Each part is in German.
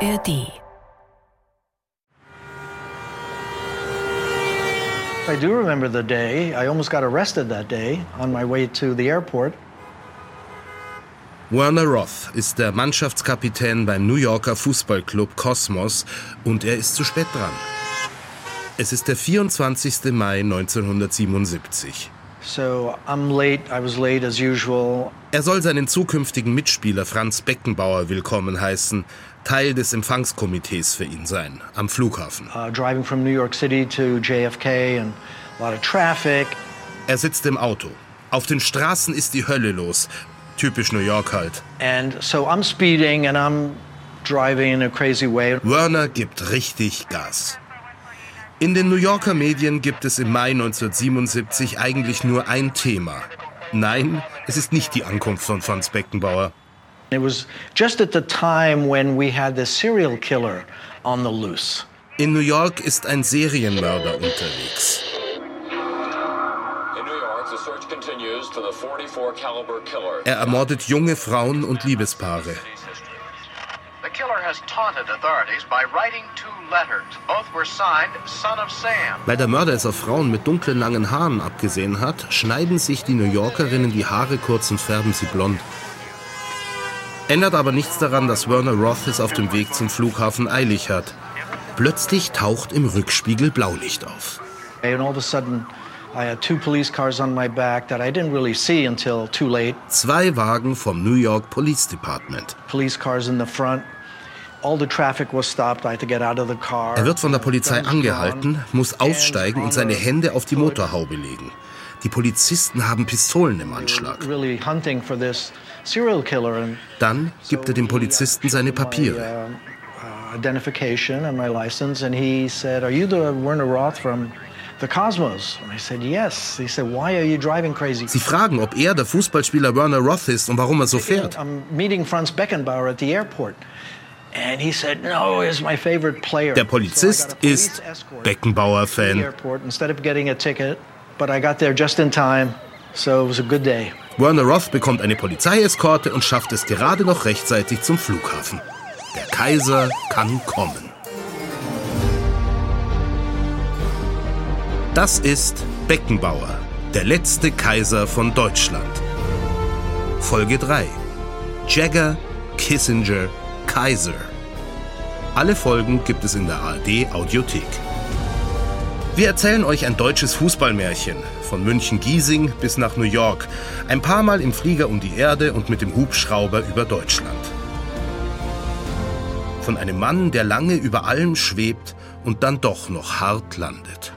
ARD. I do remember the day. I almost got arrested that day on my way to the airport. Werner Roth ist der Mannschaftskapitän beim New Yorker Fußballclub Cosmos und er ist zu spät dran. Es ist der 24. Mai 1977. So I'm late. I was late as usual. Er soll seinen zukünftigen Mitspieler Franz Beckenbauer willkommen heißen, Teil des Empfangskomitees für ihn sein, am Flughafen. Driving from New York City to JFK and a lot of traffic. Er sitzt im Auto. Auf den Straßen ist die Hölle los. Typisch New York halt. And so I'm speeding and I'm driving in a crazy way. Werner gibt richtig Gas. In den New Yorker Medien gibt es im Mai 1977 eigentlich nur ein Thema. Nein, es ist nicht die Ankunft von Franz Beckenbauer. It was just at the time when we had this serial killer on the loose. In New York ist ein Serienmörder unterwegs. In New York, the search continues for the 44 caliber killer. Er ermordet junge Frauen und Liebespaare. The killer has taunted authorities by writing two letters. Both were signed Son of Sam. Weil der Mörder es auf Frauen mit dunklen langen Haaren abgesehen hat, schneiden sich die New Yorkerinnen die Haare kurz und färben sie blond. Ändert aber nichts daran, dass Werner Roth es auf dem Weg zum Flughafen eilig hat. Plötzlich taucht im Rückspiegel Blaulicht auf. Zwei Wagen vom New York Police Department. Police cars in the front. All the traffic was stopped. I had to get out of the car. Er wird von der Polizei angehalten, muss aussteigen und seine Hände auf die Motorhaube legen. Die Polizisten haben Pistolen im Anschlag. Dann gibt er dem Polizisten seine Papiere. Uh, uh, identification and my license, and he said, "Are you the Werner Roth from the Cosmos?" And I said, "Yes." He said, "Why are you driving crazy?" Sie fragen, ob er der Fußballspieler Werner Roth ist und warum er so fährt. Der Polizist ist Beckenbauer-Fan. Werner Roth bekommt eine Polizeieskorte und schafft es gerade noch rechtzeitig zum Flughafen. Der Kaiser kann kommen. Das ist Beckenbauer, der letzte Kaiser von Deutschland. Folge 3. Jagger, Kissinger, Kaiser. Alle Folgen gibt es in der ARD Audiothek. Wir erzählen euch ein deutsches Fußballmärchen. Von München-Giesing bis nach New York. Ein paar Mal im Flieger um die Erde und mit dem Hubschrauber über Deutschland. Von einem Mann, der lange über allem schwebt und dann doch noch hart landet.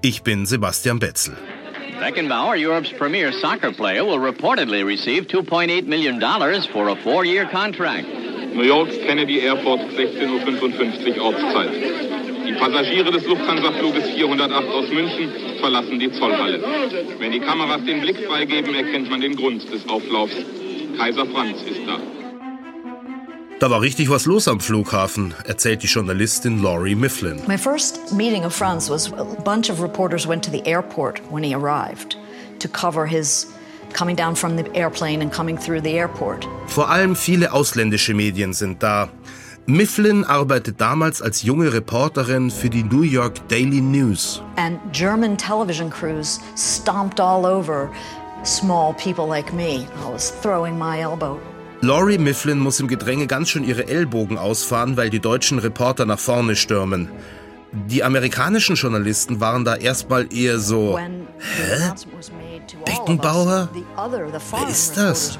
Ich bin Sebastian Betzel. Beckenbauer, Europe's premier soccer player, will reportedly receive $2.8 million for a four-year contract. New Yorks Kennedy Airport, 16.55 Uhr Ortszeit. Die Passagiere des Lufthansa-Fluges 408 aus München verlassen die Zollhalle. Wenn die Kameras den Blick freigeben, erkennt man den Grund des Auflaufs. Kaiser Franz ist da. Da war richtig was los am Flughafen, erzählt die Journalistin Laurie Mifflin. My first meeting of Franz was a bunch of reporters went to the airport when he arrived to cover his coming down from the airplane and coming through the airport. Vor allem viele ausländische Medien sind da. Mifflin arbeitet damals als junge Reporterin für die New York Daily News. And German television crews stomped all over small people like me. I was throwing my elbow. Laurie Mifflin muss im Gedränge ganz schön ihre Ellbogen ausfahren, weil die deutschen Reporter nach vorne stürmen. Die amerikanischen Journalisten waren da erstmal eher so, us, Beckenbauer? foreign ist das?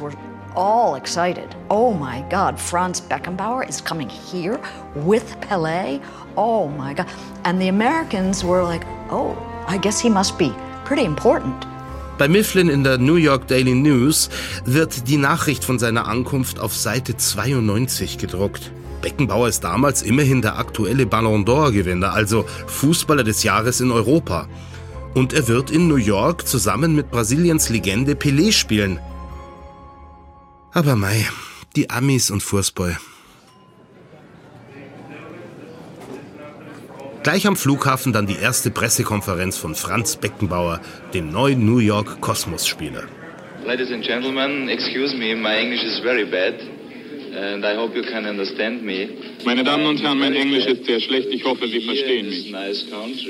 All excited. Oh my God, Franz Beckenbauer is coming here with Pelé. Oh my God. And the Americans were like, oh, I guess he must be pretty important. Bei Mifflin in der New York Daily News wird die Nachricht von seiner Ankunft auf Seite 92 gedruckt. Beckenbauer ist damals immerhin der aktuelle Ballon d'Or-Gewinner, also Fußballer des Jahres in Europa. Und er wird in New York zusammen mit Brasiliens Legende Pelé spielen. Aber mei, die Amis und Fußball. Gleich am Flughafen dann die erste Pressekonferenz von Franz Beckenbauer, dem neuen New York Kosmos-Spieler. Ladies and gentlemen, excuse me, my English is very bad. and I hope you can understand me. Meine Damen und Herren, mein Englisch ist sehr schlecht. Ich hoffe, Sie verstehen mich.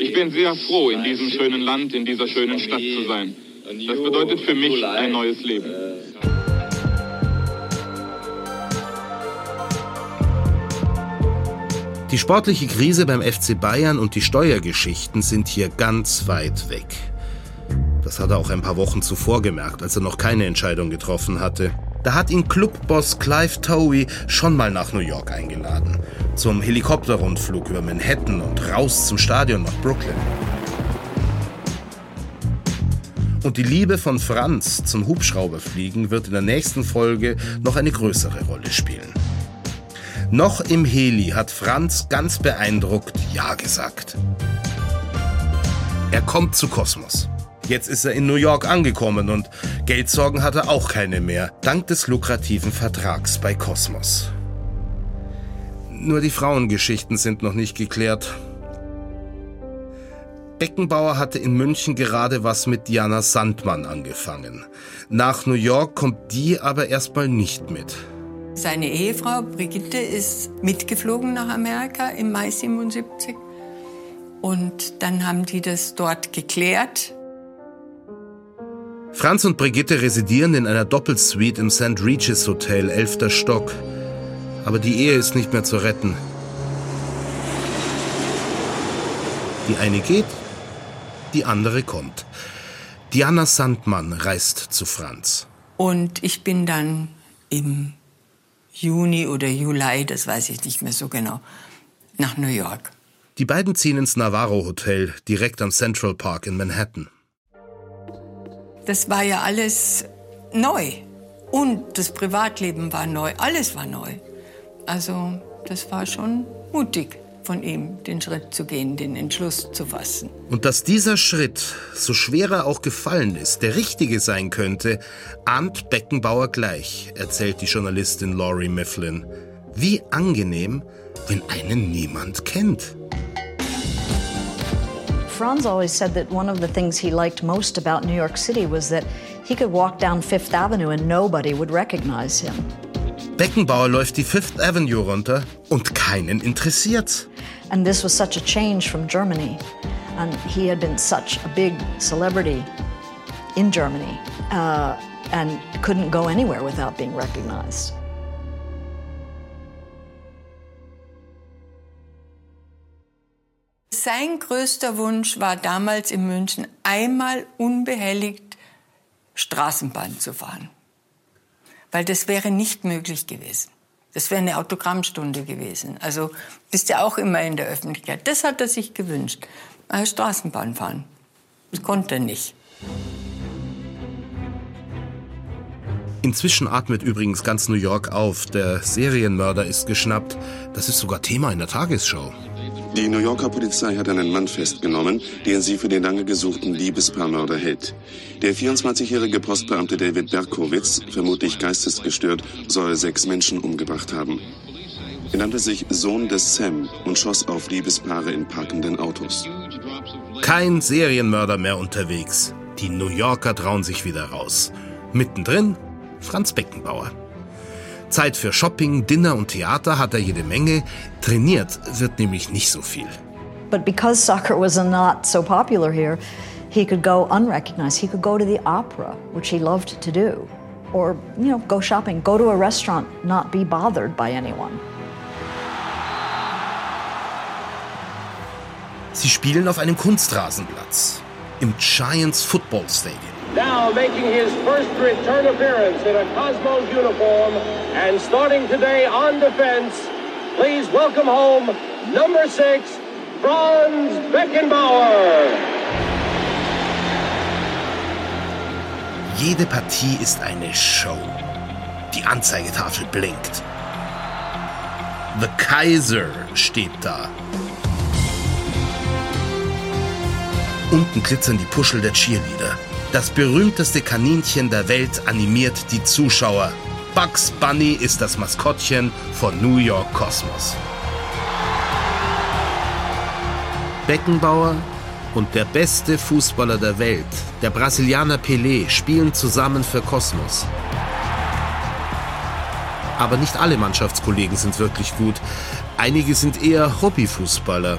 Ich bin sehr froh, in diesem schönen Land, in dieser schönen Stadt zu sein. Das bedeutet für mich ein neues Leben. Die sportliche Krise beim FC Bayern und die Steuergeschichten sind hier ganz weit weg. Das hat er auch ein paar Wochen zuvor gemerkt, als er noch keine Entscheidung getroffen hatte. Da hat ihn Clubboss Clive Towie schon mal nach New York eingeladen. Zum Helikopterrundflug über Manhattan und raus zum Stadion nach Brooklyn. Und die Liebe von Franz zum Hubschrauberfliegen wird in der nächsten Folge noch eine größere Rolle spielen. Noch im Heli hat Franz ganz beeindruckt Ja gesagt. Er kommt zu Kosmos. Jetzt ist er in New York angekommen und Geldsorgen hat er auch keine mehr, dank des lukrativen Vertrags bei Kosmos. Nur die Frauengeschichten sind noch nicht geklärt. Beckenbauer hatte in München gerade was mit Diana Sandmann angefangen. Nach New York kommt die aber erstmal nicht mit. Seine Ehefrau Brigitte ist mitgeflogen nach Amerika im Mai 77. Und dann haben die das dort geklärt. Franz und Brigitte residieren in einer Doppelsuite im St. Regis Hotel, 11. Stock. Aber die Ehe ist nicht mehr zu retten. Die eine geht, die andere kommt. Diana Sandmann reist zu Franz. Und ich bin dann im Juni oder Juli, das weiß ich nicht mehr so genau, nach New York. Die beiden ziehen ins Navarro Hotel, direkt am Central Park in Manhattan. Das war ja alles neu. Und das Privatleben war neu, alles war neu. Also das war schon mutig von ihm, den Schritt zu gehen, den Entschluss zu fassen. Und dass dieser Schritt, so schwer er auch gefallen ist, der richtige sein könnte, ahnt Beckenbauer gleich, erzählt die Journalistin Laurie Mifflin. Wie angenehm, wenn einen niemand kennt. Franz always said that one of the things he liked most about New York City was that he could walk down Fifth Avenue and nobody would recognize him. Beckenbauer läuft die Fifth Avenue runter und keinen interessiert's. And this was such a change from Germany. And he had been such a big celebrity in Germany uh, and couldn't go anywhere without being recognized. Sein größter Wunsch war damals in München, einmal unbehelligt Straßenbahn zu fahren. Weil das wäre nicht möglich gewesen. Das wäre eine Autogrammstunde gewesen. Also bist ja auch immer in der Öffentlichkeit. Das hat er sich gewünscht. Äh, Straßenbahn fahren. Das konnte er nicht. Inzwischen atmet übrigens ganz New York auf. Der Serienmörder ist geschnappt. Das ist sogar Thema in der Tagesschau. Die New Yorker Polizei hat einen Mann festgenommen, den sie für den lange gesuchten Liebespaarmörder hält. Der 24-jährige Postbeamte David Berkowitz, vermutlich geistesgestört, soll sechs Menschen umgebracht haben. Er nannte sich Sohn des Sam und schoss auf Liebespaare in parkenden Autos. Kein Serienmörder mehr unterwegs. Die New Yorker trauen sich wieder raus. Mittendrin Franz Beckenbauer. Zeit für Shopping, Dinner und Theater hat er jede Menge. Trainiert wird nämlich nicht so viel. But because soccer was not so popular here, he could go unrecognized. He could go to the opera, which he loved to do, or you know, go shopping, go to a restaurant, not be bothered by anyone. Sie spielen auf einem Kunstrasenplatz im Giants Football Stadium. Now making his first return appearance in a Cosmos uniform and starting today on defense, please welcome home number six, Franz Beckenbauer. Jede Partie ist eine Show. Die Anzeigetafel blinkt. The Kaiser steht da. Unten glitzern die Puschel der Cheerleader. Das berühmteste Kaninchen der Welt animiert die Zuschauer. Bugs Bunny ist das Maskottchen von New York Cosmos. Beckenbauer und der beste Fußballer der Welt, der Brasilianer Pelé, spielen zusammen für Kosmos. Aber nicht alle Mannschaftskollegen sind wirklich gut. Einige sind eher Hobbyfußballer.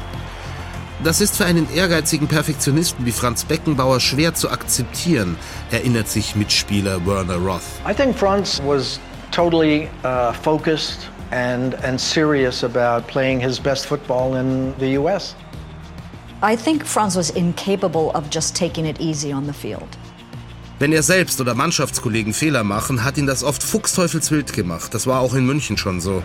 Das ist für einen ehrgeizigen Perfektionisten wie Franz Beckenbauer schwer zu akzeptieren, erinnert sich Mitspieler Werner Roth. I think Franz was totally uh, focused and, and serious about playing his best football in the US. I think Franz was incapable of just taking it easy on the field. Wenn er selbst oder Mannschaftskollegen Fehler machen, hat ihn das oft fuchsteufelswild gemacht. Das war auch in München schon so.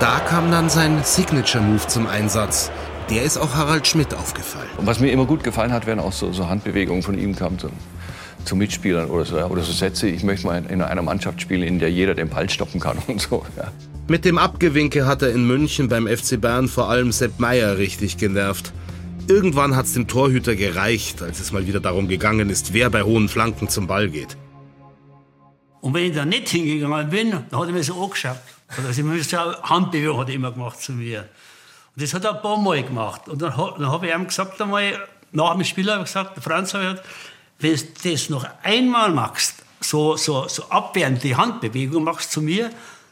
Da kam dann sein Signature-Move zum Einsatz. Der ist auch Harald Schmidt aufgefallen. Und was mir immer gut gefallen hat, wären auch so, so Handbewegungen von ihm kamen zu, zu Mitspielern oder so, oder so Sätze. Ich möchte mal in einer Mannschaft spielen, in der jeder den Ball stoppen kann und so. Ja. Mit dem Abgewinke hat er in München beim FC Bayern vor allem Sepp Meier richtig genervt. Irgendwann hat es dem Torhüter gereicht, als es mal wieder darum gegangen ist, wer bei hohen Flanken zum Ball geht. Und wenn ich da nicht hingegangen bin, dann hat er mir so angeschaut. Also immer so Handbewegung hat er immer gemacht zu mir. Und das hat er ein paar Mal gemacht. Und dann, dann habe ich ihm gesagt einmal, nach dem Spiel habe ich gesagt, Franz gesagt, wenn du das noch einmal machst, so, so, so abwehrend die Handbewegung machst zu mir,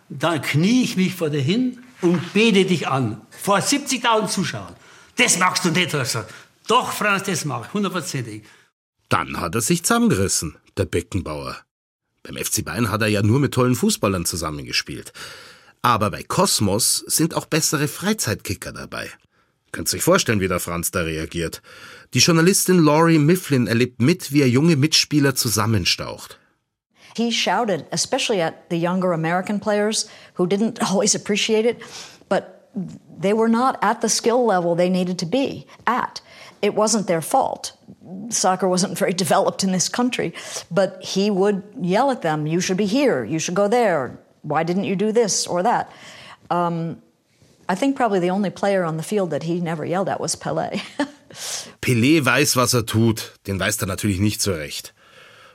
dann knie ich mich vor dir hin und bete dich an. Vor 70.000 Zuschauern. Das magst du nicht, hat er gesagt. Doch, Franz, das mag ich, hundertprozentig. Dann hat er sich zusammengerissen, der Beckenbauer. Beim FC Bayern hat er ja nur mit tollen Fußballern zusammengespielt. Aber bei Kosmos sind auch bessere Freizeitkicker dabei. Könnt euch vorstellen, wie der Franz da reagiert. Die Journalistin Laurie Mifflin erlebt mit, wie er junge Mitspieler zusammenstaucht. He shouted, especially at the younger American players who didn't always appreciate it, but they were not at the skill level they needed to be at. It wasn't their fault. Soccer wasn't very developed in this country, but he would yell at them, You should be here, you should go there, why didn't you do this or that? Um, I think probably the only player on the field that he never yelled at was Pelé. Pelé weiß, was er tut, den weiß er natürlich nicht so recht.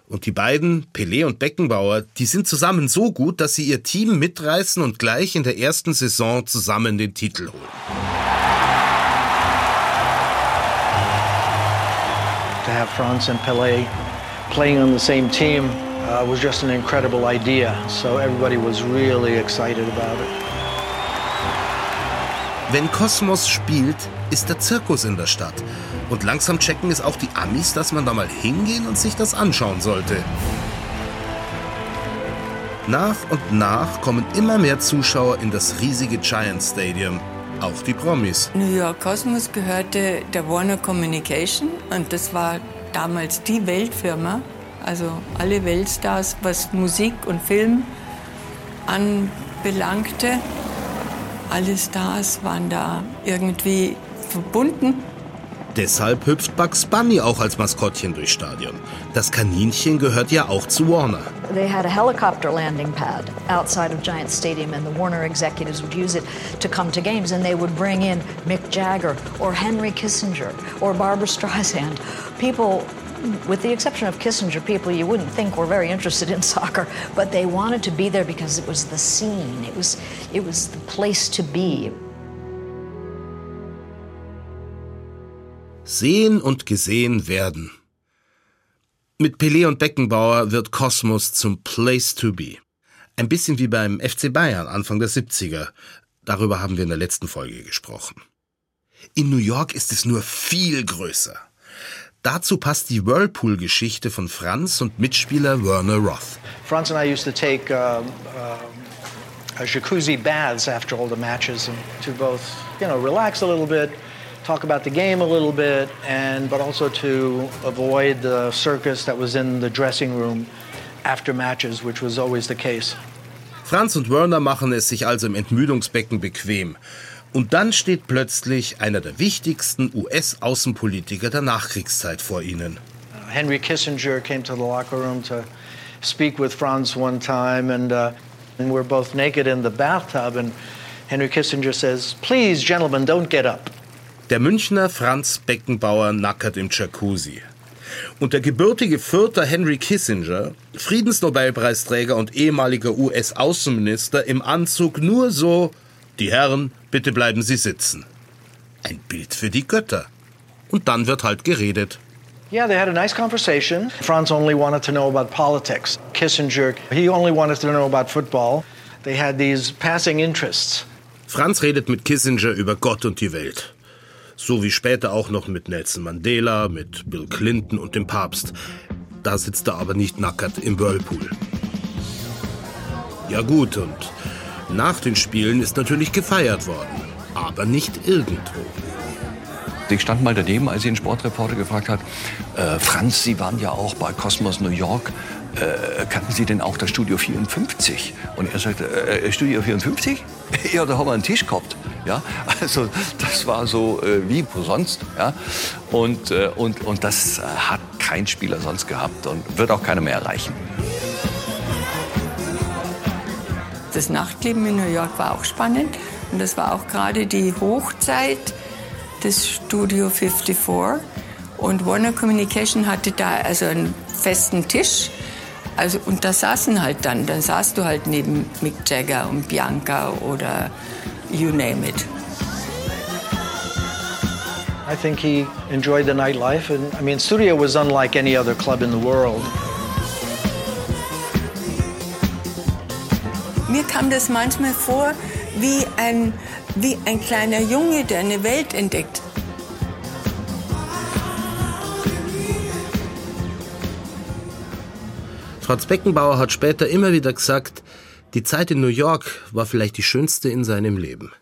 Und die beiden, Pelé und Beckenbauer, die sind zusammen so gut, dass sie ihr Team mitreißen und gleich in der ersten Saison zusammen den Titel holen. To have Franz and Pelé playing on the same team uh, was just an incredible idea. So everybody was really excited about it. Wenn Kosmos spielt, ist der Zirkus in der Stadt. Und langsam checken es auch die Amis, dass man da mal hingehen und sich das anschauen sollte. Nach und nach kommen immer mehr Zuschauer in das riesige Giant Stadium. Auch die Promis. New York Cosmos gehörte der Warner Communication und das war damals die Weltfirma. Also alle Weltstars, was Musik und Film anbelangte. Alle Stars waren da irgendwie verbunden. Deshalb hüpft Bugs Bunny auch als Maskottchen durchs Stadion. Das Kaninchen gehört ja auch zu Warner. They had a helicopter landing pad outside of Giant Stadium, and the Warner executives would use it to come to games, and they would bring in Mick Jagger or Henry Kissinger or Barbara Streisand. People with the exception of Kissinger, people you wouldn't think were very interested in soccer, but they wanted to be there because it was the scene. It was, it was the place to be. Sehen und gesehen werden. Mit Pelé und Beckenbauer wird Kosmos zum Place to be. Ein bisschen wie beim FC Bayern Anfang der 70er. Darüber haben wir in der letzten Folge gesprochen. In New York ist es nur viel größer. Dazu passt die Whirlpool-Geschichte von Franz und Mitspieler Werner Roth. Franz and I used to take uh, uh, jacuzzi baths after all the matches and to both, you know, relax a little bit, talk about the game a little bit, and but also to avoid the circus that was in the dressing room after matches, which was always the case. Franz und Werner machen es sich also im Entmüdungsbecken bequem. Und dann steht plötzlich einer der wichtigsten US-Außenpolitiker der Nachkriegszeit vor ihnen. Henry Kissinger came to the locker room to speak with Franz one time, and, uh, and we're both naked in the bathtub. And Henry Kissinger says, Please, gentlemen, don't get up. Der Münchner Franz Beckenbauer nackert im Jacuzzi. Und der gebürtige Fürther Henry Kissinger, Friedensnobelpreisträger und ehemaliger US-Außenminister im Anzug nur so, die Herren, bitte bleiben Sie sitzen. Ein Bild für die Götter. Und dann wird halt geredet. Yeah, they had a nice conversation. Franz only wanted to know about politics. Kissinger, he only wanted to know about football. They had these passing interests. Franz redet mit Kissinger über Gott und die Welt. So wie später auch noch mit Nelson Mandela, mit Bill Clinton und dem Papst. Da sitzt er aber nicht nackert im Whirlpool. Ja gut, und nach den Spielen ist natürlich gefeiert worden. Aber nicht irgendwo. Ich stand mal daneben, als ich einen Sportreporter gefragt hat, äh, Franz, Sie waren ja auch bei Cosmos New York. Äh, kannten Sie denn auch das Studio 54? Und er sagte, äh, Studio 54? ja, da haben wir einen Tisch gehabt. Ja, also das war so äh, wie sonst. Ja, und, äh, und, und das hat kein Spieler sonst gehabt und wird auch keiner mehr erreichen. Das Nachtleben in New York war auch spannend und das war auch gerade die Hochzeit des Studio 54 und Warner Communication hatte da also einen festen Tisch also, und da saßen halt dann, dann saßt du halt neben Mick Jagger und Bianca oder you name it. I think he enjoyed the nightlife. And I mean, Studio was unlike any other club in the world. Mir kam das manchmal vor wie ein, wie ein kleiner Junge, der eine Welt entdeckt. Franz Beckenbauer hat später immer wieder gesagt, die Zeit in New York war vielleicht die schönste in seinem Leben.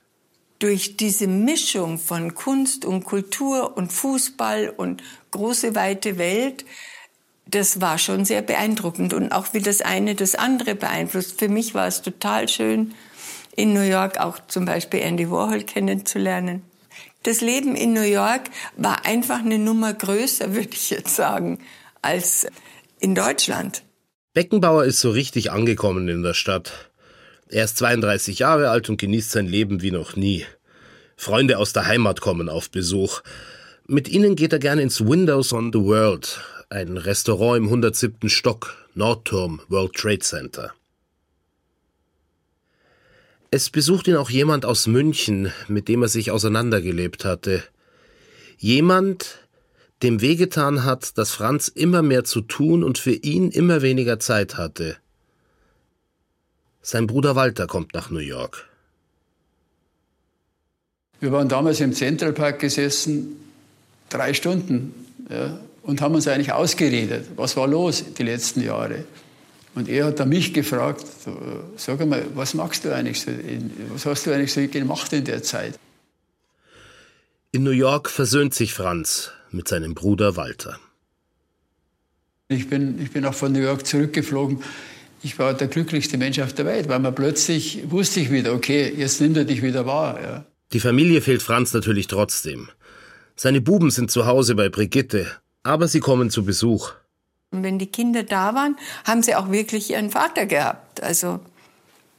Durch diese Mischung von Kunst und Kultur und Fußball und große weite Welt, das war schon sehr beeindruckend und auch wie das eine das andere beeinflusst. Für mich war es total schön, in New York auch zum Beispiel Andy Warhol kennenzulernen. Das Leben in New York war einfach eine Nummer größer, würde ich jetzt sagen, als in Deutschland. Beckenbauer ist so richtig angekommen in der Stadt. Er ist 32 Jahre alt und genießt sein Leben wie noch nie. Freunde aus der Heimat kommen auf Besuch. Mit ihnen geht er gerne ins Windows on the World, ein Restaurant im 107. Stock, Nordturm, World Trade Center. Es besucht ihn auch jemand aus München, mit dem er sich auseinandergelebt hatte. Jemand, dem wehgetan hat, dass Franz immer mehr zu tun und für ihn immer weniger Zeit hatte. Sein Bruder Walter kommt nach New York. Wir waren damals im Central Park gesessen, drei Stunden, ja, und haben uns eigentlich ausgeredet, was war los die letzten Jahre. Und er hat dann mich gefragt, sag mal, was machst du eigentlich so, was hast du eigentlich so gemacht in der Zeit? In New York versöhnt sich Franz mit seinem Bruder Walter. Ich bin, ich bin auch von New York zurückgeflogen. Ich war der glücklichste Mensch auf der Welt, weil man plötzlich wusste ich wieder, okay, jetzt nimmt er dich wieder wahr. Ja. Die Familie fehlt Franz natürlich trotzdem. Seine Buben sind zu Hause bei Brigitte, aber sie kommen zu Besuch. Und wenn die Kinder da waren, haben sie auch wirklich ihren Vater gehabt. Also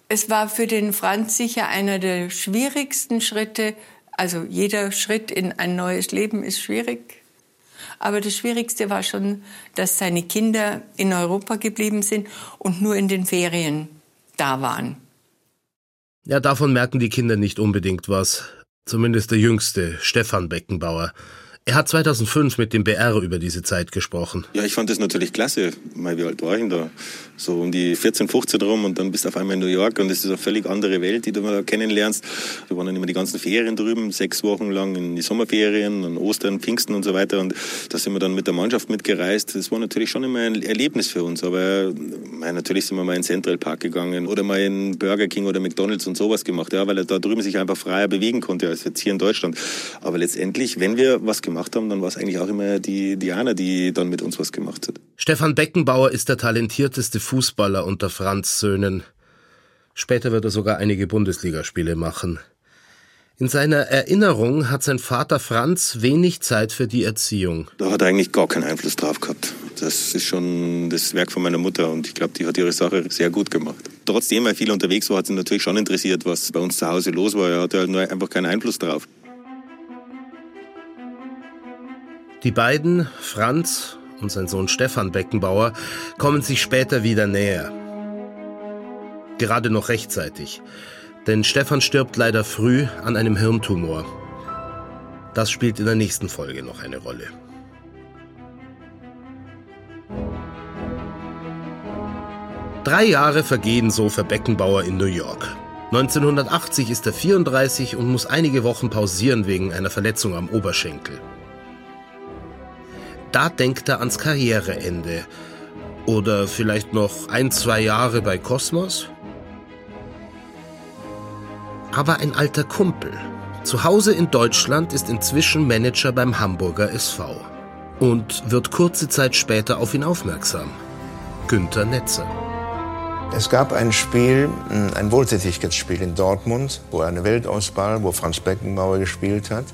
es war für den Franz sicher einer der schwierigsten Schritte. Also jeder Schritt in ein neues Leben ist schwierig. Aber das Schwierigste war schon, dass seine Kinder in Europa geblieben sind und nur in den Ferien da waren. Ja, davon merken die Kinder nicht unbedingt was. Zumindest der jüngste, Stefan Beckenbauer. Er hat 2005 mit dem BR über diese Zeit gesprochen. Ja, ich fand das natürlich klasse. Mal, wie alt war ich denn da? So um die 14, 15 rum und dann bist du auf einmal in New York und das ist eine völlig andere Welt, die du da kennenlernst. Wir waren dann immer die ganzen Ferien drüben, sechs Wochen lang in die Sommerferien, an Ostern, Pfingsten und so weiter und da sind wir dann mit der Mannschaft mitgereist. Das war natürlich schon immer ein Erlebnis für uns, aber natürlich sind wir mal in Central Park gegangen oder mal in Burger King oder McDonalds und sowas gemacht, ja, weil er da drüben sich einfach freier bewegen konnte als jetzt hier in Deutschland. Aber letztendlich, wenn wir was gemacht gemacht haben, dann war es eigentlich auch immer die Diana, die dann mit uns was gemacht hat. Stefan Beckenbauer ist der talentierteste Fußballer unter Franz Söhnen. Später wird er sogar einige Bundesligaspiele machen. In seiner Erinnerung hat sein Vater Franz wenig Zeit für die Erziehung. Da hat er eigentlich gar keinen Einfluss drauf gehabt. Das ist schon das Werk von meiner Mutter und ich glaube, die hat ihre Sache sehr gut gemacht. Trotzdem, weil viel unterwegs war, hat sie natürlich schon interessiert, was bei uns zu Hause los war. Er hatte halt nur einfach keinen Einfluss drauf. Die beiden, Franz und sein Sohn Stefan Beckenbauer, kommen sich später wieder näher. Gerade noch rechtzeitig, denn Stefan stirbt leider früh an einem Hirntumor. Das spielt in der nächsten Folge noch eine Rolle. Drei Jahre vergehen so für Beckenbauer in New York. 1980 ist er 34 und muss einige Wochen pausieren wegen einer Verletzung am Oberschenkel. Da denkt er ans Karriereende. Oder vielleicht noch ein, zwei Jahre bei Kosmos? Aber ein alter Kumpel. Zu Hause in Deutschland ist inzwischen Manager beim Hamburger SV und wird kurze Zeit später auf ihn aufmerksam. Günter Netzer. Es gab ein Spiel, ein Wohltätigkeitsspiel in Dortmund, wo eine Weltauswahl, wo Franz Beckenbauer gespielt hat.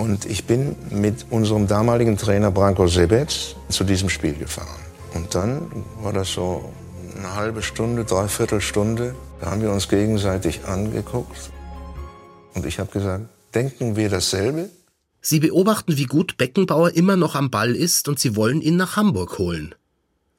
Und ich bin mit unserem damaligen Trainer Branko Sebec zu diesem Spiel gefahren. Und dann war das so eine halbe Stunde, dreiviertel Stunde. Da haben wir uns gegenseitig angeguckt. Und ich habe gesagt, denken wir dasselbe? Sie beobachten, wie gut Beckenbauer immer noch am Ball ist und sie wollen ihn nach Hamburg holen.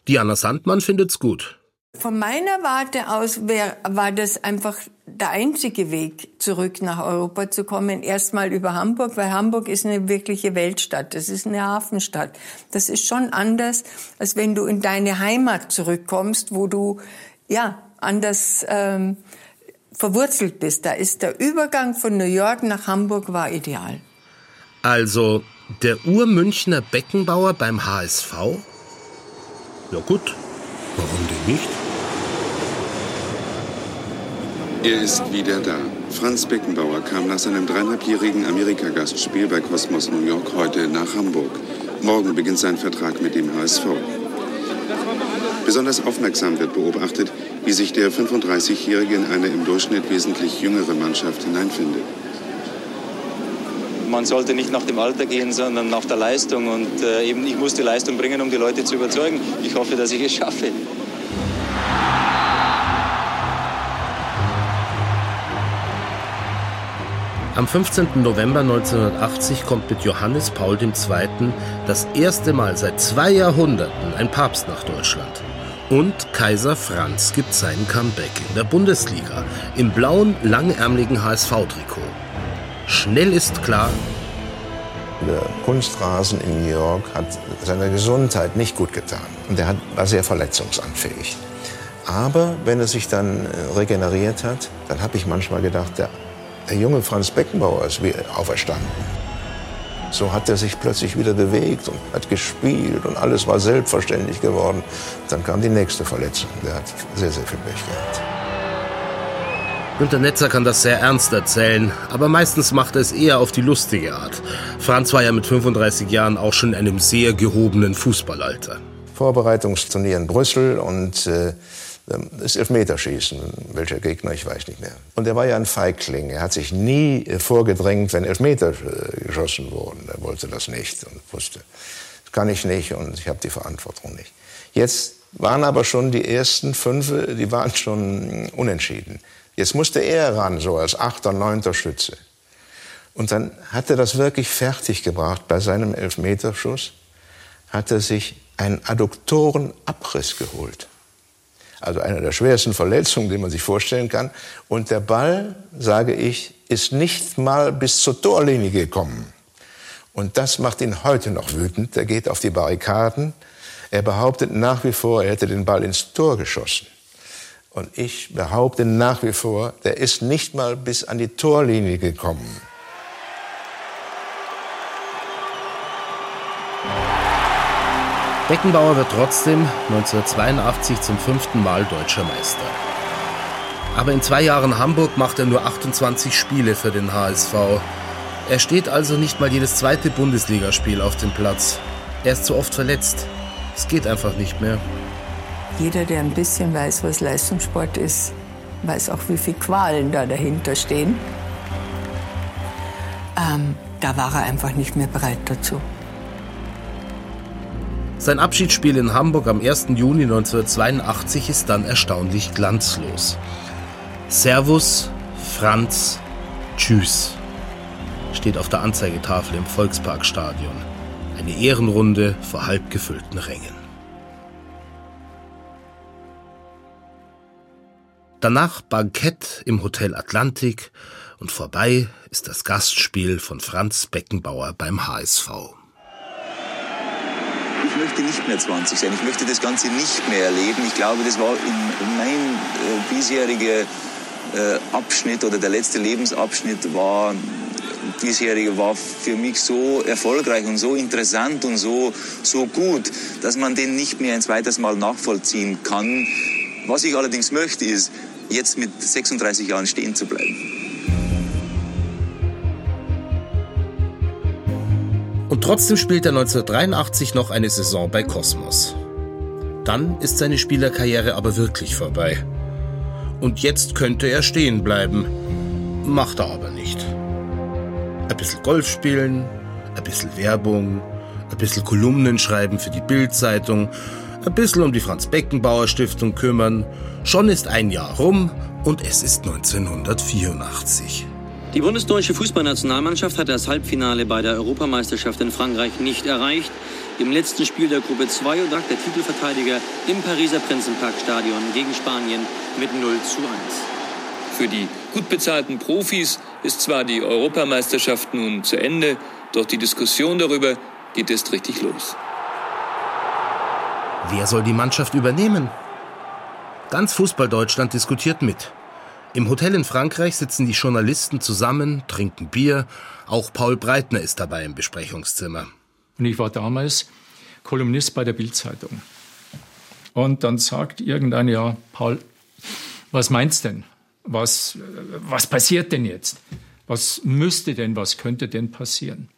Diana Sandmann findet's gut. Von meiner Warte aus wär, war das einfach der einzige Weg, zurück nach Europa zu kommen. Erstmal über Hamburg, weil Hamburg ist eine wirkliche Weltstadt. Das ist eine Hafenstadt. Das ist schon anders, als wenn du in deine Heimat zurückkommst, wo du, ja, anders ähm, verwurzelt bist. Da ist der Übergang von New York nach Hamburg war ideal. Also der Urmünchner Beckenbauer beim HSV? Ja gut, warum denn nicht? Er ist wieder da. Franz Beckenbauer kam nach seinem dreieinhalbjährigen Amerika-Gastspiel bei Cosmos New York heute nach Hamburg. Morgen beginnt sein Vertrag mit dem HSV. Besonders aufmerksam wird beobachtet, wie sich der 35-Jährige in eine im Durchschnitt wesentlich jüngere Mannschaft hineinfindet. Man sollte nicht nach dem Alter gehen, sondern nach der Leistung. Und äh, eben, ich muss die Leistung bringen, um die Leute zu überzeugen. Ich hoffe, dass ich es schaffe. Am 15. November 1980 kommt mit Johannes Paul II. das erste Mal seit zwei Jahrhunderten ein Papst nach Deutschland. Und Kaiser Franz gibt seinen Comeback in der Bundesliga im blauen, langärmeligen HSV-Trikot. Schnell ist klar, der Kunstrasen in New York hat seiner Gesundheit nicht gut getan. Und er war sehr verletzungsanfällig. Aber wenn er sich dann äh, regeneriert hat, dann habe ich manchmal gedacht, der der junge Franz Beckenbauer ist wie auferstanden. So hat er sich plötzlich wieder bewegt und hat gespielt und alles war selbstverständlich geworden. Dann kam die nächste Verletzung. Der hat sehr, sehr viel Pech gehabt. Günter Netzer kann das sehr ernst erzählen, aber meistens macht er es eher auf die lustige Art. Franz war ja mit 35 Jahren auch schon in einem sehr gehobenen Fußballalter. Vorbereitungsturnier in Brüssel und äh, das Elfmeterschießen. Welcher Gegner, ich weiß nicht mehr. Und er war ja ein Feigling. Er hat sich nie äh, vorgedrängt, wenn Elfmeter äh, geschossen wurden. Er wollte das nicht und wusste, das kann ich nicht und ich habe die Verantwortung nicht. Jetzt waren aber schon die ersten fünf, die waren schon unentschieden. Jetzt musste er ran, so als achter, neunter Schütze. Und dann hat er das wirklich fertiggebracht bei seinem Elfmeterschuss, hat er sich einen Adduktorenabriss geholt also eine der schwersten Verletzungen, die man sich vorstellen kann. Und der Ball, sage ich, ist nicht mal bis zur Torlinie gekommen. Und das macht ihn heute noch wütend. Er geht auf die Barrikaden. Er behauptet nach wie vor, er hätte den Ball ins Tor geschossen. Und ich behaupte nach wie vor, der ist nicht mal bis an die Torlinie gekommen. Beckenbauer wird trotzdem 1982 zum fünften Mal deutscher Meister. Aber in zwei Jahren Hamburg macht er nur 28 Spiele für den HSV. Er steht also nicht mal jedes zweite Bundesligaspiel auf dem Platz. Er ist zu oft verletzt. Es geht einfach nicht mehr. Jeder, der ein bisschen weiß, was Leistungssport ist, weiß auch, wie viele Qualen da dahinter stehen. Ähm, da war er einfach nicht mehr bereit dazu. Sein Abschiedsspiel in Hamburg am 1. Juni 1982 ist dann erstaunlich glanzlos. Servus, Franz, Tschüss steht auf der Anzeigetafel im Volksparkstadion. Eine Ehrenrunde vor halb gefüllten Rängen. Danach Bankett im Hotel Atlantik und vorbei ist das Gastspiel von Franz Beckenbauer beim HSV. Möchte nicht mehr 20 sein. Ich möchte das Ganze nicht mehr erleben. Ich glaube, das war in mein äh, bisheriger äh, Abschnitt oder der letzte Lebensabschnitt war bisherige war für mich so erfolgreich und so interessant und so, so gut, dass man den nicht mehr ein zweites Mal nachvollziehen kann. Was ich allerdings möchte, ist, jetzt mit 36 Jahren stehen zu bleiben. Und trotzdem spielt er 1983 noch eine Saison bei Kosmos. Dann ist seine Spielerkarriere aber wirklich vorbei. Und jetzt könnte er stehen bleiben. Macht er aber nicht. Ein bisschen Golf spielen, ein bisschen Werbung, ein bisschen Kolumnen schreiben für die Bildzeitung, ein bisschen um die Franz Beckenbauer Stiftung kümmern. Schon ist ein Jahr rum und es ist 1984. Die bundesdeutsche Fußballnationalmannschaft hat das Halbfinale bei der Europameisterschaft in Frankreich nicht erreicht. Im letzten Spiel der Gruppe 2 lag der Titelverteidiger im Pariser Prinzenparkstadion gegen Spanien mit 0 zu 1. Für die gut bezahlten Profis ist zwar die Europameisterschaft nun zu Ende, doch die Diskussion darüber geht erst richtig los. Wer soll die Mannschaft übernehmen? Ganz Fußball-Deutschland diskutiert mit. Im Hotel in Frankreich sitzen die Journalisten zusammen, trinken Bier. Auch Paul Breitner ist dabei im Besprechungszimmer. Und ich war damals Kolumnist bei der Bildzeitung. Und dann sagt irgendein, ja, Paul, was meinst denn? Was, was passiert denn jetzt? Was müsste denn, was könnte denn passieren?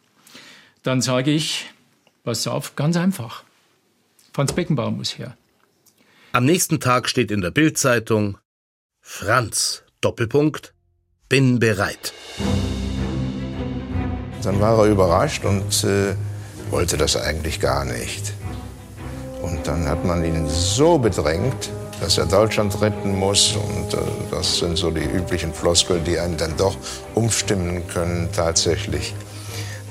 Dann sage ich, pass auf, ganz einfach. Franz Beckenbauer muss her. Am nächsten Tag steht in der Bildzeitung Franz Doppelpunkt, bin bereit. Dann war er überrascht und äh, wollte das eigentlich gar nicht. Und dann hat man ihn so bedrängt, dass er Deutschland retten muss. Und äh, das sind so die üblichen Floskeln, die einen dann doch umstimmen können, tatsächlich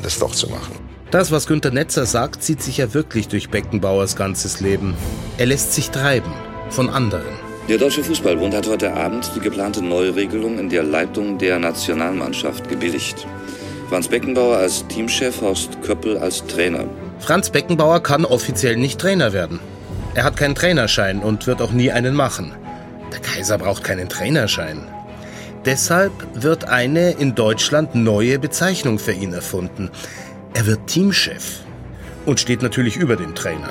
das doch zu machen. Das, was Günter Netzer sagt, zieht sich ja wirklich durch Beckenbauers ganzes Leben. Er lässt sich treiben von anderen. Der Deutsche Fußballbund hat heute Abend die geplante Neuregelung in der Leitung der Nationalmannschaft gebilligt. Franz Beckenbauer als Teamchef, Horst Köppel als Trainer. Franz Beckenbauer kann offiziell nicht Trainer werden. Er hat keinen Trainerschein und wird auch nie einen machen. Der Kaiser braucht keinen Trainerschein. Deshalb wird eine in Deutschland neue Bezeichnung für ihn erfunden. Er wird Teamchef und steht natürlich über dem Trainer.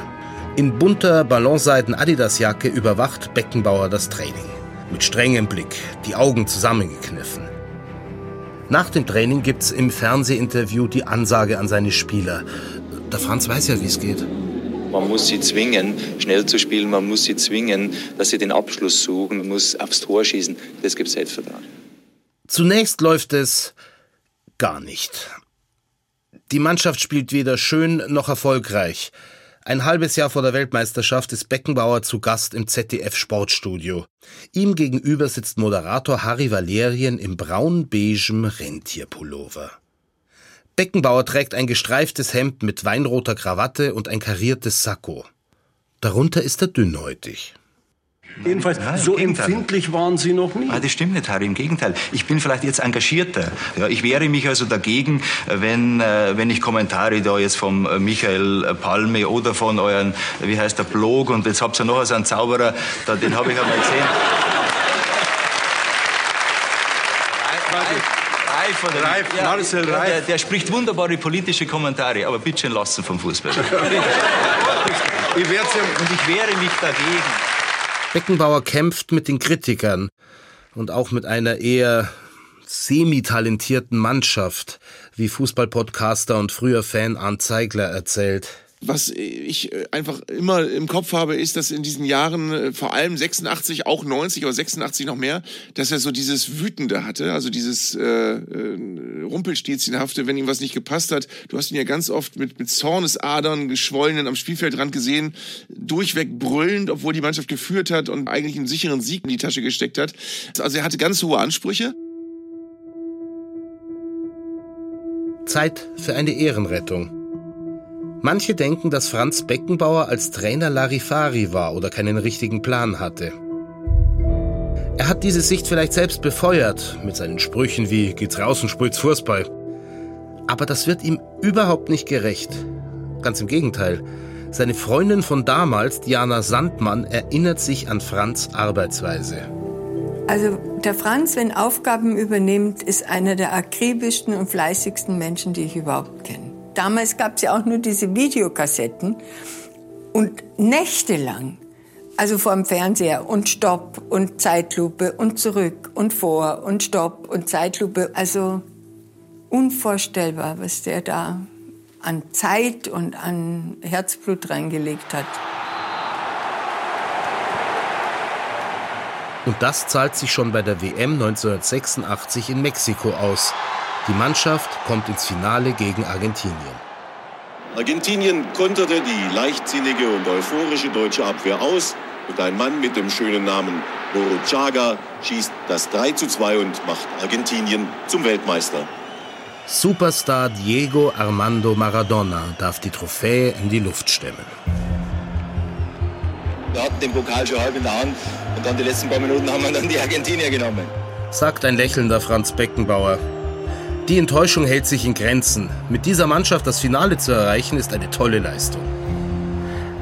In bunter Ballonseiten Adidas-Jacke überwacht Beckenbauer das Training. Mit strengem Blick, die Augen zusammengekniffen. Nach dem Training gibt's im Fernsehinterview die Ansage an seine Spieler. Der Franz weiß ja, wie es geht. Man muss sie zwingen, schnell zu spielen. Man muss sie zwingen, dass sie den Abschluss suchen. Man muss aufs Tor schießen. Das gibt Selbstvertrauen. Zunächst läuft es gar nicht. Die Mannschaft spielt weder schön noch erfolgreich. Ein halbes Jahr vor der Weltmeisterschaft ist Beckenbauer zu Gast im ZDF Sportstudio. Ihm gegenüber sitzt Moderator Harry Valerien im braun-beigen Rentierpullover. Beckenbauer trägt ein gestreiftes Hemd mit weinroter Krawatte und ein kariertes Sakko. Darunter ist er dünnhäutig. Jedenfalls, Nein, so Gegenteil. empfindlich waren Sie noch nie. Ah, das stimmt nicht, Harry. Im Gegenteil. Ich bin vielleicht jetzt engagierter. Ja, ich wehre mich also dagegen, wenn, äh, wenn ich Kommentare da jetzt vom äh, Michael Palme oder von euren, wie heißt der, Blog und jetzt habt ihr noch so einen Zauberer, da, den habe ich einmal gesehen. Reif, oder Reif, ja, Marcel Reif. Der, der spricht wunderbare politische Kommentare, aber bitte schön lassen vom Fußball. Ich werd's ja und ich wehre mich dagegen. Beckenbauer kämpft mit den Kritikern und auch mit einer eher semi-talentierten Mannschaft, wie Fußballpodcaster und früher Fan Arndt Zeigler erzählt. Was ich äh, einfach immer im Kopf habe, ist, dass in diesen Jahren, äh, vor allem 86, auch 90, aber 86 noch mehr, dass er so dieses Wütende hatte, also dieses äh, äh, Rumpelstilzchenhafte, wenn ihm was nicht gepasst hat. Du hast ihn ja ganz oft mit, mit Zornesadern, geschwollenen am Spielfeldrand gesehen, durchweg brüllend, obwohl die Mannschaft geführt hat und eigentlich einen sicheren Sieg in die Tasche gesteckt hat. Also er hatte ganz hohe Ansprüche. Zeit für eine Ehrenrettung. Manche denken, dass Franz Beckenbauer als Trainer Larifari war oder keinen richtigen Plan hatte. Er hat diese Sicht vielleicht selbst befeuert mit seinen Sprüchen wie geht's raus und spielt's Fußball. Aber das wird ihm überhaupt nicht gerecht. Ganz im Gegenteil. Seine Freundin von damals, Diana Sandmann, erinnert sich an Franz Arbeitsweise. Also der Franz, wenn Aufgaben übernimmt, ist einer der akribischsten und fleißigsten Menschen, die ich überhaupt kenne. Damals gab es ja auch nur diese Videokassetten und nächtelang, also vor dem Fernseher und Stopp und Zeitlupe und zurück und vor und Stopp und Zeitlupe. Also unvorstellbar, was der da an Zeit und an Herzblut reingelegt hat. Und das zahlt sich schon bei der WM 1986 in Mexiko aus. Die Mannschaft kommt ins Finale gegen Argentinien. Argentinien konterte die leichtsinnige und euphorische deutsche Abwehr aus und ein Mann mit dem schönen Namen Chaga schießt das 3 zu 2 und macht Argentinien zum Weltmeister. Superstar Diego Armando Maradona darf die Trophäe in die Luft stemmen. Wir hatten den Pokal schon halb in der Hand und dann die letzten paar Minuten haben wir dann die Argentinier genommen. Sagt ein lächelnder Franz Beckenbauer. Die Enttäuschung hält sich in Grenzen. Mit dieser Mannschaft das Finale zu erreichen, ist eine tolle Leistung.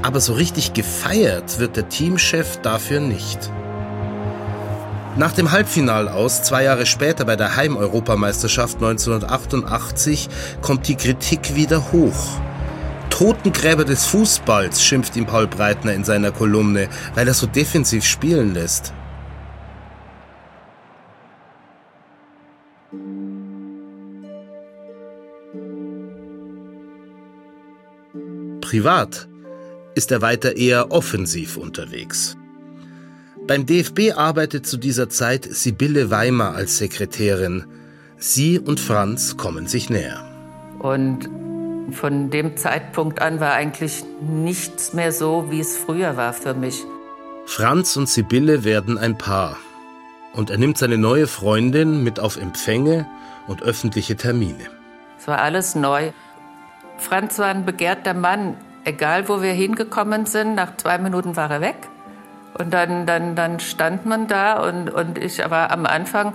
Aber so richtig gefeiert wird der Teamchef dafür nicht. Nach dem Halbfinal aus, zwei Jahre später bei der Heimeuropameisterschaft 1988, kommt die Kritik wieder hoch. Totengräber des Fußballs, schimpft ihm Paul Breitner in seiner Kolumne, weil er so defensiv spielen lässt. Privat ist er weiter eher offensiv unterwegs. Beim DFB arbeitet zu dieser Zeit Sibylle Weimer als Sekretärin. Sie und Franz kommen sich näher. Und von dem Zeitpunkt an war eigentlich nichts mehr so, wie es früher war für mich. Franz und Sibylle werden ein Paar. Und er nimmt seine neue Freundin mit auf Empfänge und öffentliche Termine. Es war alles neu. Franz war ein begehrter Mann. Egal, wo wir hingekommen sind, nach zwei Minuten war er weg. Und dann, dann, dann stand man da und, und ich war am Anfang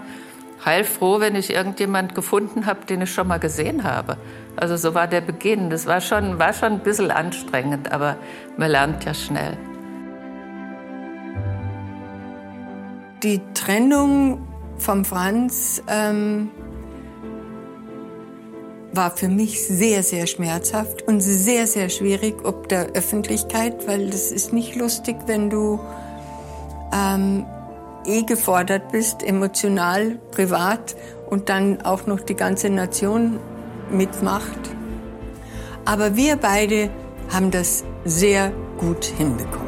heilfroh, wenn ich irgendjemand gefunden habe, den ich schon mal gesehen habe. Also so war der Beginn. Das war schon, war schon ein bisschen anstrengend, aber man lernt ja schnell. Die Trennung vom Franz ähm, war für mich sehr, sehr schmerzhaft und sehr, sehr schwierig ob der Öffentlichkeit, weil das ist nicht lustig, wenn du ähm, eh gefordert bist, emotional, privat und dann auch noch die ganze Nation mitmacht. Aber wir beide haben das sehr gut hinbekommen.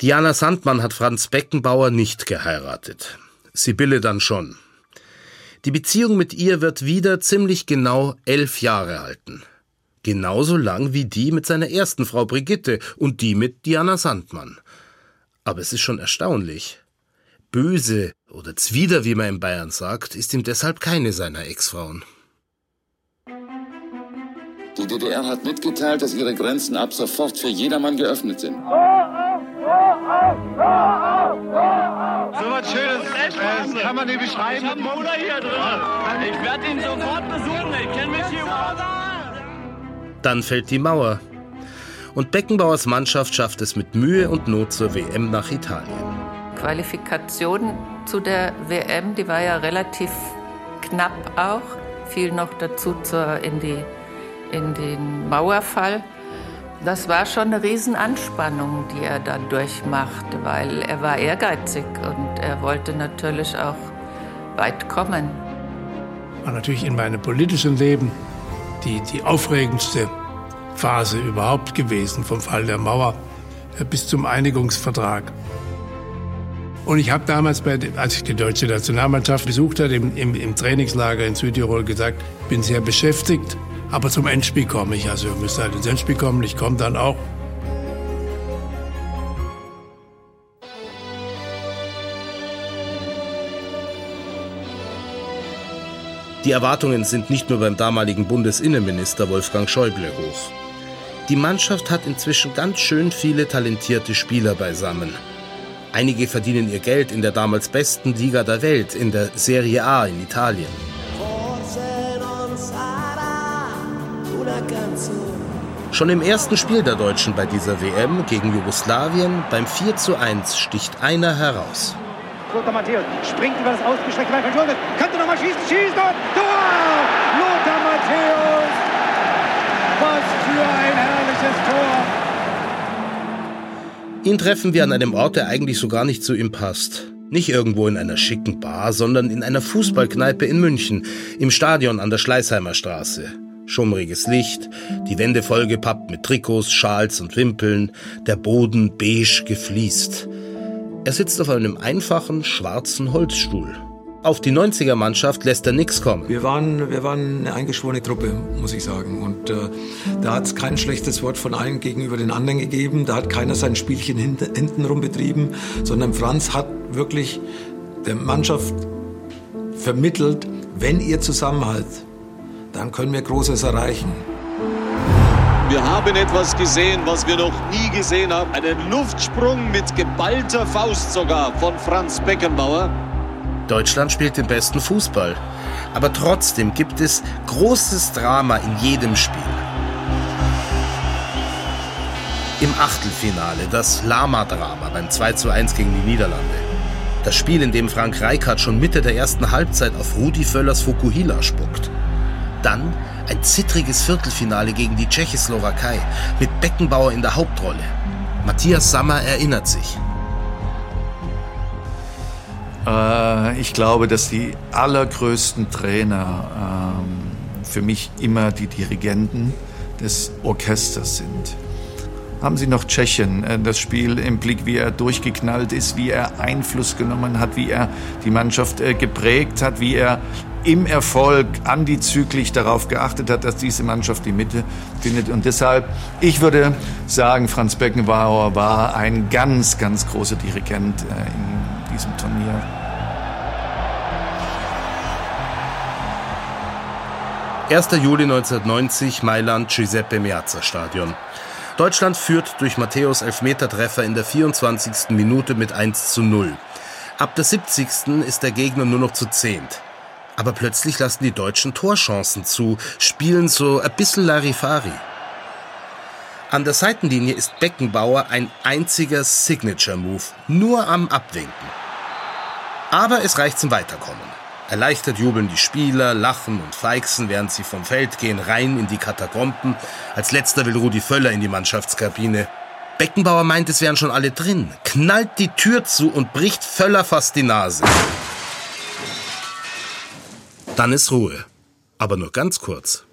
Diana Sandmann hat Franz Beckenbauer nicht geheiratet. Sibylle dann schon. Die Beziehung mit ihr wird wieder ziemlich genau elf Jahre halten. Genauso lang wie die mit seiner ersten Frau Brigitte und die mit Diana Sandmann. Aber es ist schon erstaunlich. Böse oder Zwider, wie man in Bayern sagt, ist ihm deshalb keine seiner Ex-Frauen. Die DDR hat mitgeteilt, dass ihre Grenzen ab sofort für jedermann geöffnet sind. So was Schönes äh, kann man nicht beschreiben. Ich hab Bruder hier drin. Ich werde ihn sofort besuchen. Ich kenne mich hier überhaupt Dann fällt die Mauer. Und Beckenbauers Mannschaft schafft es mit Mühe und Not zur WM nach Italien. Qualifikation zu der WM, die war ja relativ knapp auch, fiel noch dazu zur, in, die, in den Mauerfall. Das war schon eine Riesenanspannung, die er da durchmachte, weil er war ehrgeizig und er wollte natürlich auch weit kommen. War natürlich in meinem politischen Leben die, die aufregendste Phase überhaupt gewesen, vom Fall der Mauer bis zum Einigungsvertrag. Und ich habe damals, bei, als ich die deutsche Nationalmannschaft besucht habe, im, im, im Trainingslager in Südtirol gesagt, bin sehr beschäftigt, aber zum Endspiel komme ich. Also wir müssen halt ins Endspiel kommen, ich komme dann auch. Die Erwartungen sind nicht nur beim damaligen Bundesinnenminister Wolfgang Schäuble hoch. Die Mannschaft hat inzwischen ganz schön viele talentierte Spieler beisammen. Einige verdienen ihr Geld in der damals besten Liga der Welt, in der Serie A in Italien. Schon im ersten Spiel der Deutschen bei dieser WM gegen Jugoslawien beim 4 zu 1 sticht einer heraus. Lothar Matthäus springt über das ausgestreckte Bein von Jonas, könnte nochmal schießen, schießt und Tor! Lothar Matthäus! Was für ein herrliches Tor! Ihn treffen wir an einem Ort, der eigentlich so gar nicht zu ihm passt. Nicht irgendwo in einer schicken Bar, sondern in einer Fußballkneipe in München, im Stadion an der Schleißheimer Straße schummriges Licht, die Wände vollgepappt mit Trikots, Schals und Wimpeln, der Boden beige gefliest. Er sitzt auf einem einfachen, schwarzen Holzstuhl. Auf die 90er-Mannschaft lässt er nichts kommen. Wir waren, wir waren eine eingeschworene Truppe, muss ich sagen. Und äh, da hat es kein schlechtes Wort von einem gegenüber den anderen gegeben. Da hat keiner sein Spielchen hinten, hintenrum betrieben, sondern Franz hat wirklich der Mannschaft vermittelt, wenn ihr zusammenhaltet, dann können wir Großes erreichen. Wir haben etwas gesehen, was wir noch nie gesehen haben. Einen Luftsprung mit geballter Faust sogar von Franz Beckenbauer. Deutschland spielt den besten Fußball. Aber trotzdem gibt es großes Drama in jedem Spiel. Im Achtelfinale das Lama-Drama beim 2 zu 1 gegen die Niederlande. Das Spiel, in dem Frank Reichardt schon Mitte der ersten Halbzeit auf Rudi Völlers Fukuhila spuckt. Dann ein zittriges Viertelfinale gegen die Tschechoslowakei mit Beckenbauer in der Hauptrolle. Matthias Sammer erinnert sich. Äh, ich glaube, dass die allergrößten Trainer äh, für mich immer die Dirigenten des Orchesters sind. Haben Sie noch Tschechien, äh, das Spiel im Blick, wie er durchgeknallt ist, wie er Einfluss genommen hat, wie er die Mannschaft äh, geprägt hat, wie er im Erfolg antizyklisch darauf geachtet hat, dass diese Mannschaft die Mitte findet. Und deshalb, ich würde sagen, Franz Beckenbauer war ein ganz, ganz großer Dirigent äh, in diesem Turnier. »1. Juli 1990, Mailand, Giuseppe Meazza Stadion. Deutschland führt durch Matthäus Elfmetertreffer in der 24. Minute mit 1 zu 0. Ab der 70. ist der Gegner nur noch zu zehnt. Aber plötzlich lassen die Deutschen Torchancen zu, spielen so ein bisschen Larifari. An der Seitenlinie ist Beckenbauer ein einziger Signature-Move, nur am Abwinken. Aber es reicht zum Weiterkommen. Erleichtert jubeln die Spieler, lachen und feixen, während sie vom Feld gehen, rein in die Katakomben. Als letzter will Rudi Völler in die Mannschaftskabine. Beckenbauer meint, es wären schon alle drin, knallt die Tür zu und bricht Völler fast die Nase. Dann ist Ruhe. Aber nur ganz kurz.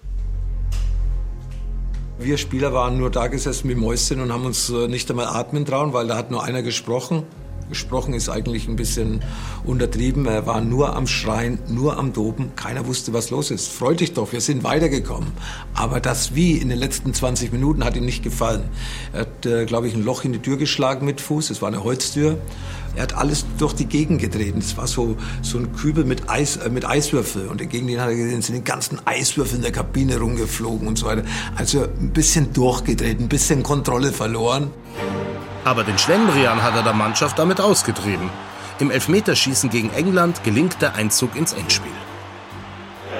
Wir Spieler waren nur da gesessen wie Mäuschen und haben uns äh, nicht einmal atmen trauen, weil da hat nur einer gesprochen gesprochen ist eigentlich ein bisschen untertrieben. Er war nur am Schreien, nur am Dopen. Keiner wusste, was los ist. Freu dich doch, wir sind weitergekommen. Aber das Wie in den letzten 20 Minuten hat ihm nicht gefallen. Er hat, äh, glaube ich, ein Loch in die Tür geschlagen mit Fuß. Es war eine Holztür. Er hat alles durch die Gegend getreten. Es war so, so ein Kübel mit, Eis, äh, mit Eiswürfel. Und gegen den hat er gesehen, sind die ganzen Eiswürfel in der Kabine rumgeflogen und so weiter. Also ein bisschen durchgedreht, ein bisschen Kontrolle verloren. Aber den Schlendrian hat er der Mannschaft damit ausgetrieben. Im Elfmeterschießen gegen England gelingt der Einzug ins Endspiel.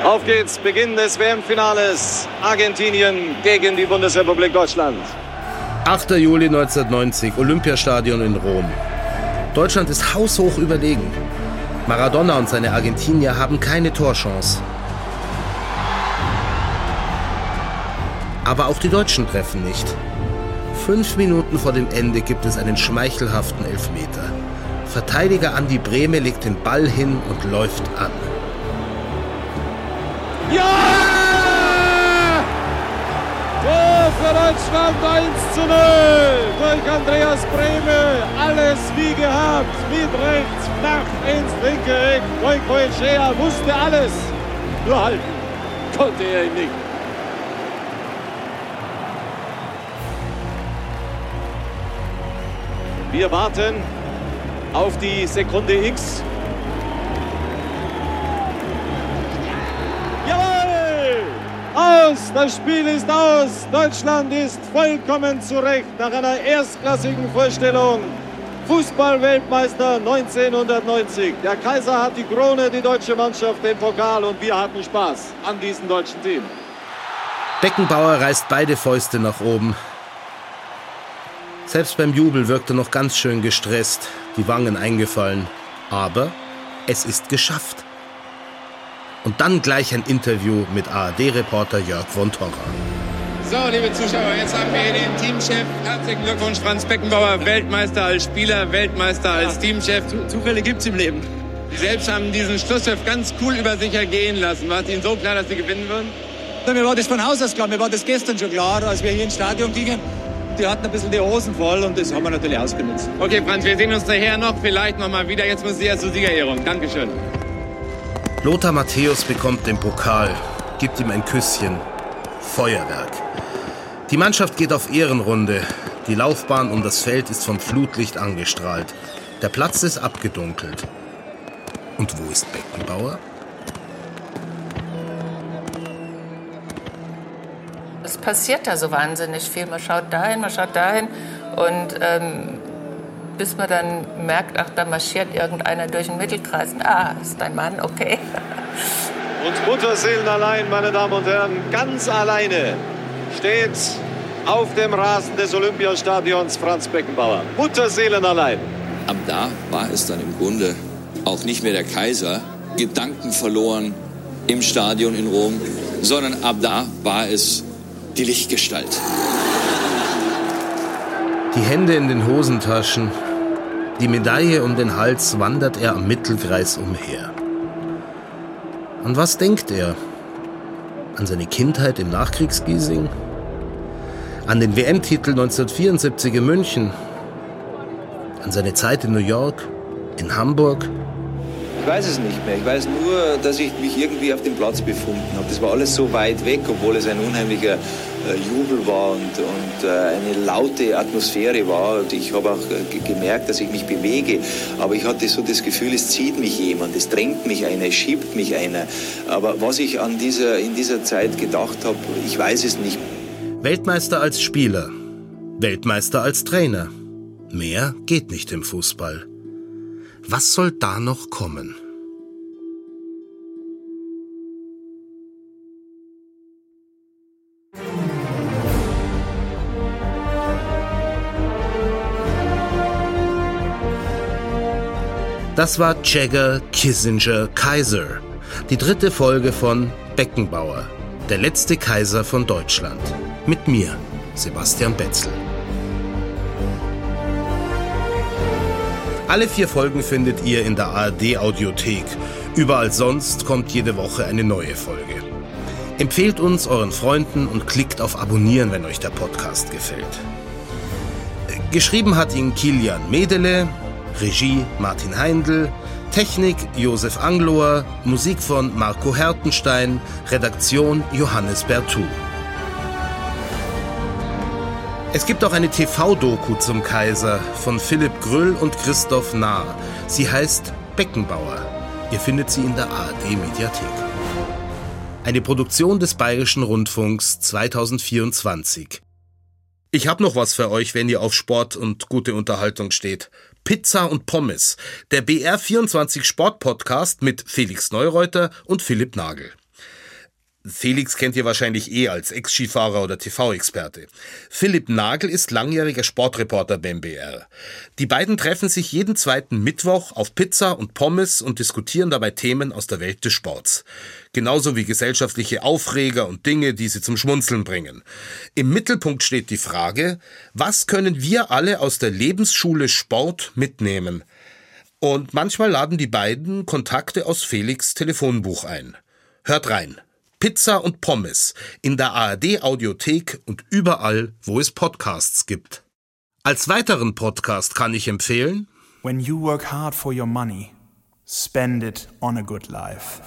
Auf geht's, Beginn des WM-Finales. Argentinien gegen die Bundesrepublik Deutschland. 8. Juli 1990, Olympiastadion in Rom. Deutschland ist haushoch überlegen. Maradona und seine Argentinier haben keine Torchance. Aber auch die Deutschen treffen nicht. Fünf Minuten vor dem Ende gibt es einen schmeichelhaften Elfmeter. Verteidiger Andi Brehme legt den Ball hin und läuft an. Ja! Für Deutschland 1 zu 0 durch Andreas Brehme. Alles wie gehabt. Mit rechts, flach ins linke Eck. Goikoechea wusste alles. Nur halten konnte er ihn nicht. Wir warten auf die Sekunde X. Aus! Das Spiel ist aus! Deutschland ist vollkommen zurecht nach einer erstklassigen Vorstellung. Fußballweltmeister 1990. Der Kaiser hat die Krone, die deutsche Mannschaft den Pokal und wir hatten Spaß an diesem deutschen Team. Beckenbauer reißt beide Fäuste nach oben. Selbst beim Jubel wirkt er noch ganz schön gestresst, die Wangen eingefallen. Aber es ist geschafft. Und dann gleich ein Interview mit ARD-Reporter Jörg von Torra. So, liebe Zuschauer, jetzt haben wir hier den Teamchef. Herzlichen Glückwunsch, Franz Beckenbauer, Weltmeister als Spieler, Weltmeister als Teamchef. Zufälle gibt es im Leben. Sie selbst haben diesen Schlusspfiff ganz cool über sich ergehen lassen. War es Ihnen so klar, dass Sie gewinnen würden? Ja, mir war das von Haus aus klar. Mir war das gestern schon klar, als wir hier ins Stadion gingen. Die hatten ein bisschen die Hosen voll und das haben wir natürlich ausgenutzt. Okay, Franz, wir sehen uns nachher noch, vielleicht noch mal wieder. Jetzt muss Sie ja zur Siegerehrung. Dankeschön. Lothar Matthäus bekommt den Pokal, gibt ihm ein Küsschen. Feuerwerk. Die Mannschaft geht auf Ehrenrunde. Die Laufbahn um das Feld ist vom Flutlicht angestrahlt. Der Platz ist abgedunkelt. Und wo ist Beckenbauer? Es passiert da so wahnsinnig viel. Man schaut dahin, man schaut dahin und ähm, bis man dann merkt, ach, da marschiert irgendeiner durch den Mittelkreis. Ah, ist dein Mann, okay. Und Mutterseelen allein, meine Damen und Herren, ganz alleine steht auf dem Rasen des Olympiastadions Franz Beckenbauer. Mutterseelen allein. Ab da war es dann im Grunde auch nicht mehr der Kaiser, Gedanken verloren im Stadion in Rom, sondern ab da war es die Lichtgestalt. Die Hände in den Hosentaschen, die Medaille um den Hals wandert er am Mittelkreis umher. An was denkt er? An seine Kindheit im Nachkriegsgiesing? An den WM-Titel 1974 in München? An seine Zeit in New York? In Hamburg? Ich weiß es nicht mehr. Ich weiß nur, dass ich mich irgendwie auf dem Platz befunden habe. Das war alles so weit weg, obwohl es ein unheimlicher Jubel war und, und äh, eine laute Atmosphäre war. Und ich habe auch äh, gemerkt, dass ich mich bewege. Aber ich hatte so das Gefühl, es zieht mich jemand, es drängt mich einer, es schiebt mich einer. Aber was ich an dieser, in dieser Zeit gedacht habe, ich weiß es nicht. Weltmeister als Spieler, Weltmeister als Trainer. Mehr geht nicht im Fußball. Was soll da noch kommen? Das war Jagger, Kissinger, Kaiser. Die dritte Folge von Beckenbauer, der letzte Kaiser von Deutschland. Mit mir, Sebastian Betzel. Alle vier Folgen findet ihr in der ARD Audiothek. Überall sonst kommt jede Woche eine neue Folge. Empfehlt uns euren Freunden und klickt auf Abonnieren, wenn euch der Podcast gefällt. Geschrieben hat ihn Kilian Medele, Regie Martin Heindl, Technik Josef Angloer, Musik von Marco Hertenstein, Redaktion Johannes Bertou. Es gibt auch eine TV-Doku zum Kaiser von Philipp Gröll und Christoph Nahr. Sie heißt Beckenbauer. Ihr findet sie in der ARD-Mediathek. Eine Produktion des Bayerischen Rundfunks 2024. Ich habe noch was für euch, wenn ihr auf Sport und gute Unterhaltung steht. Pizza und Pommes, der BR24 Sport Podcast mit Felix Neureuter und Philipp Nagel. Felix kennt ihr wahrscheinlich eh als Ex-Skifahrer oder TV-Experte. Philipp Nagel ist langjähriger Sportreporter beim BR. Die beiden treffen sich jeden zweiten Mittwoch auf Pizza und Pommes und diskutieren dabei Themen aus der Welt des Sports. Genauso wie gesellschaftliche Aufreger und Dinge, die sie zum Schmunzeln bringen. Im Mittelpunkt steht die Frage, was können wir alle aus der Lebensschule Sport mitnehmen? Und manchmal laden die beiden Kontakte aus Felix Telefonbuch ein. Hört rein. Pizza und Pommes in der ARD Audiothek und überall, wo es Podcasts gibt. Als weiteren Podcast kann ich empfehlen When you work hard for your money, spend it on a good life.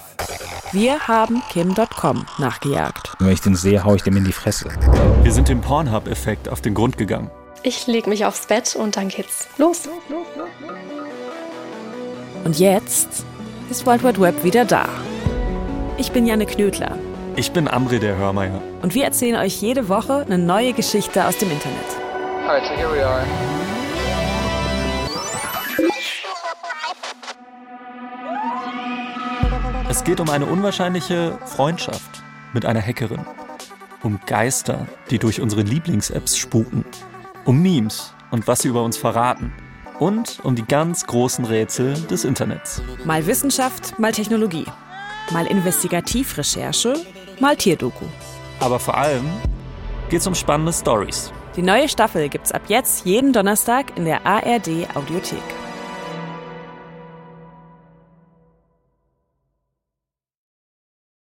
Wir haben Kim.com nachgejagt. Wenn ich den sehe, hau ich dem in die Fresse. Wir sind dem Pornhub-Effekt auf den Grund gegangen. Ich leg mich aufs Bett und dann geht's los. Und jetzt ist World Wide Web wieder da. Ich bin Janne Knödler. Ich bin Amri der Hörmeier. Und wir erzählen euch jede Woche eine neue Geschichte aus dem Internet. Alright, so here we are. Es geht um eine unwahrscheinliche Freundschaft mit einer Hackerin. Um Geister, die durch unsere Lieblings-Apps spuken. Um Memes und was sie über uns verraten. Und um die ganz großen Rätsel des Internets. Mal Wissenschaft, mal Technologie. Mal Investigativrecherche, mal Tierdoku. Aber vor allem geht's um spannende Stories. Die neue Staffel gibt's ab jetzt jeden Donnerstag in der ARD Audiothek.